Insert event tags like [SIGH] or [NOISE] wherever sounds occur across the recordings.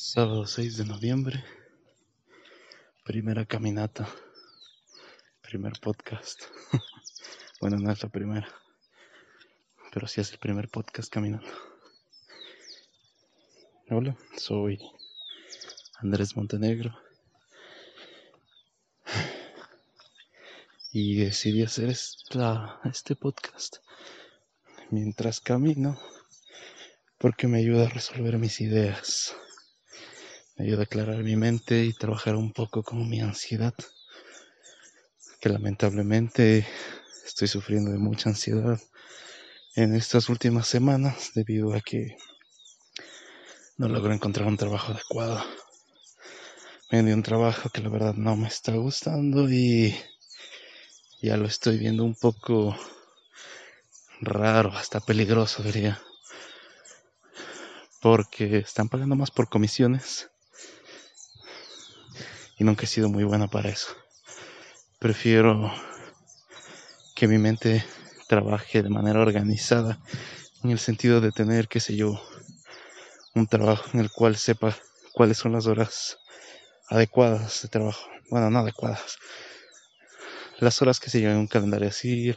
Sábado 6 de noviembre, primera caminata, primer podcast. [LAUGHS] bueno, no es la primera, pero sí es el primer podcast caminando. Hola, soy Andrés Montenegro y decidí hacer este podcast mientras camino porque me ayuda a resolver mis ideas ayuda a aclarar mi mente y trabajar un poco con mi ansiedad, que lamentablemente estoy sufriendo de mucha ansiedad en estas últimas semanas debido a que no logro encontrar un trabajo adecuado. Me dio un trabajo que la verdad no me está gustando y ya lo estoy viendo un poco raro, hasta peligroso diría. Porque están pagando más por comisiones y nunca he sido muy buena para eso. Prefiero que mi mente trabaje de manera organizada en el sentido de tener, qué sé yo, un trabajo en el cual sepa cuáles son las horas adecuadas de trabajo. Bueno, no adecuadas. Las horas que se yo en un calendario así.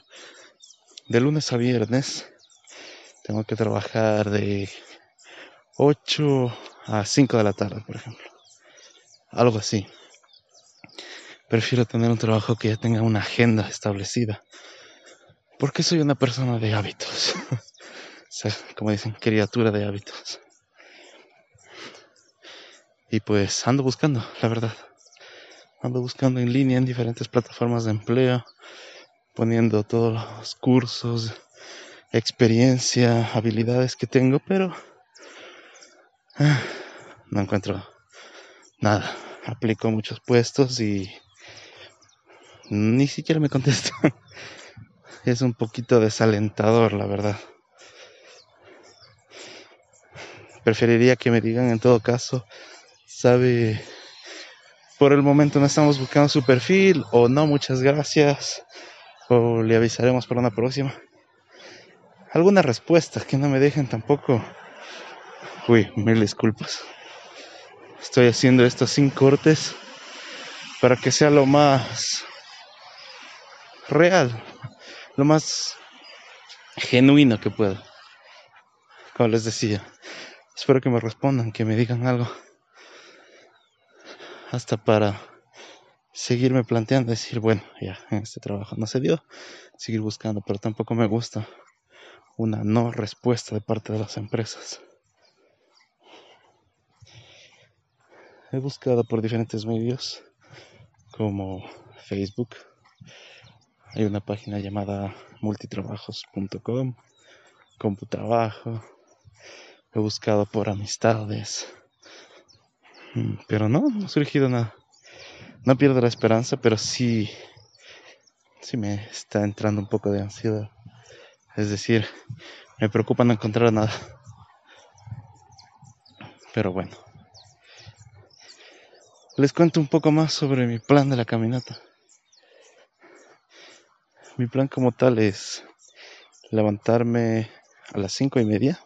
De lunes a viernes tengo que trabajar de 8 a 5 de la tarde, por ejemplo. Algo así. Prefiero tener un trabajo que ya tenga una agenda establecida. Porque soy una persona de hábitos. [LAUGHS] o sea, como dicen, criatura de hábitos. Y pues ando buscando, la verdad. Ando buscando en línea en diferentes plataformas de empleo, poniendo todos los cursos, experiencia, habilidades que tengo, pero ah, no encuentro nada. Aplico muchos puestos y ni siquiera me contestan. [LAUGHS] Es un poquito desalentador, la verdad. Preferiría que me digan en todo caso, sabe, por el momento no estamos buscando su perfil o no, muchas gracias, o le avisaremos para una próxima. Alguna respuesta que no me dejen tampoco. Uy, mil disculpas. Estoy haciendo esto sin cortes para que sea lo más real, lo más genuino que pueda. Como les decía, espero que me respondan, que me digan algo. Hasta para seguirme planteando, decir, bueno, ya, en este trabajo no se dio, seguir buscando, pero tampoco me gusta una no respuesta de parte de las empresas. He buscado por diferentes medios como Facebook, hay una página llamada multitrabajos.com, Computrabajo. He buscado por amistades. Mm, pero no, no ha surgido nada. No pierdo la esperanza, pero sí, sí me está entrando un poco de ansiedad. Es decir, me preocupa no encontrar nada. Pero bueno. Les cuento un poco más sobre mi plan de la caminata. Mi plan como tal es levantarme a las cinco y media,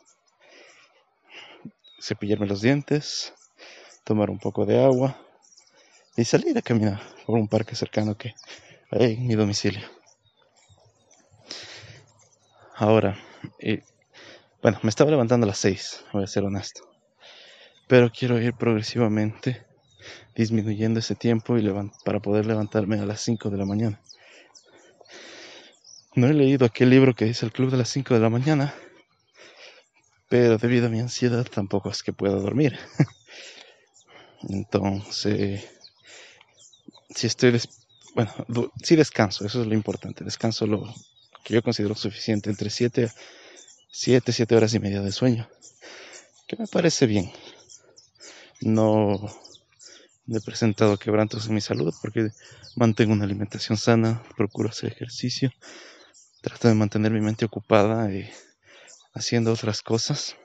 cepillarme los dientes, tomar un poco de agua y salir a caminar por un parque cercano que hay en mi domicilio. Ahora, bueno, me estaba levantando a las seis, voy a ser honesto, pero quiero ir progresivamente disminuyendo ese tiempo y para poder levantarme a las 5 de la mañana. No he leído aquel libro que dice el club de las 5 de la mañana, pero debido a mi ansiedad tampoco es que pueda dormir. [LAUGHS] Entonces, si estoy, bueno, si descanso, eso es lo importante, descanso lo que yo considero suficiente, entre 7, 7, 7 horas y media de sueño, que me parece bien. No he presentado quebrantos en mi salud porque mantengo una alimentación sana, procuro hacer ejercicio Trato de mantener mi mente ocupada y haciendo otras cosas.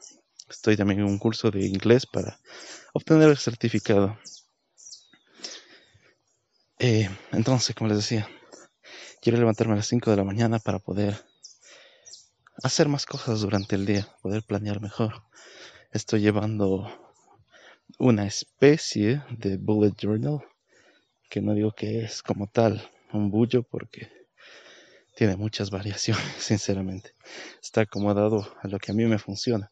Estoy también en un curso de inglés para obtener el certificado. Eh, entonces, como les decía, quiero levantarme a las 5 de la mañana para poder hacer más cosas durante el día, poder planear mejor. Estoy llevando una especie de bullet journal, que no digo que es como tal un bullo porque tiene muchas variaciones, [LAUGHS] sinceramente. Está acomodado a lo que a mí me funciona.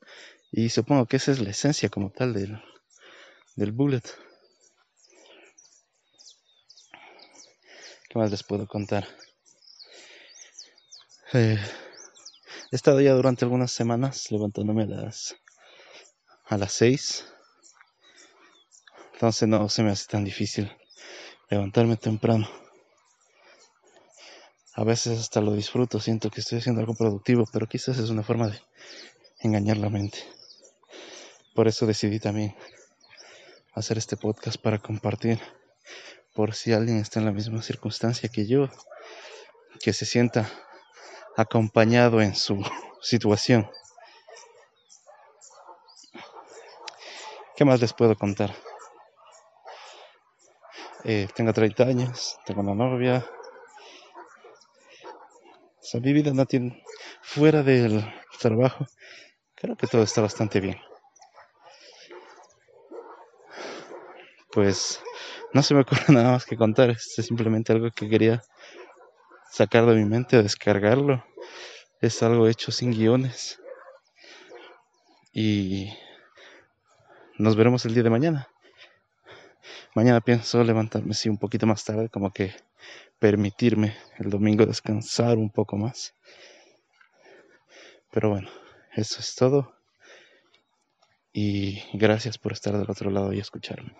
Y supongo que esa es la esencia como tal del, del bullet. ¿Qué más les puedo contar? Eh, he estado ya durante algunas semanas levantándome a las a las 6. Entonces no se me hace tan difícil levantarme temprano. A veces hasta lo disfruto, siento que estoy haciendo algo productivo, pero quizás es una forma de engañar la mente. Por eso decidí también hacer este podcast para compartir por si alguien está en la misma circunstancia que yo, que se sienta acompañado en su [LAUGHS] situación. ¿Qué más les puedo contar? Eh, tengo 30 años, tengo una novia. O sea, mi vida no tiene, fuera del trabajo, creo que todo está bastante bien. Pues no se me ocurre [LAUGHS] nada más que contar, es simplemente algo que quería sacar de mi mente, descargarlo. Es algo hecho sin guiones. Y nos veremos el día de mañana. Mañana pienso levantarme sí un poquito más tarde, como que permitirme el domingo descansar un poco más. Pero bueno, eso es todo. Y gracias por estar del otro lado y escucharme.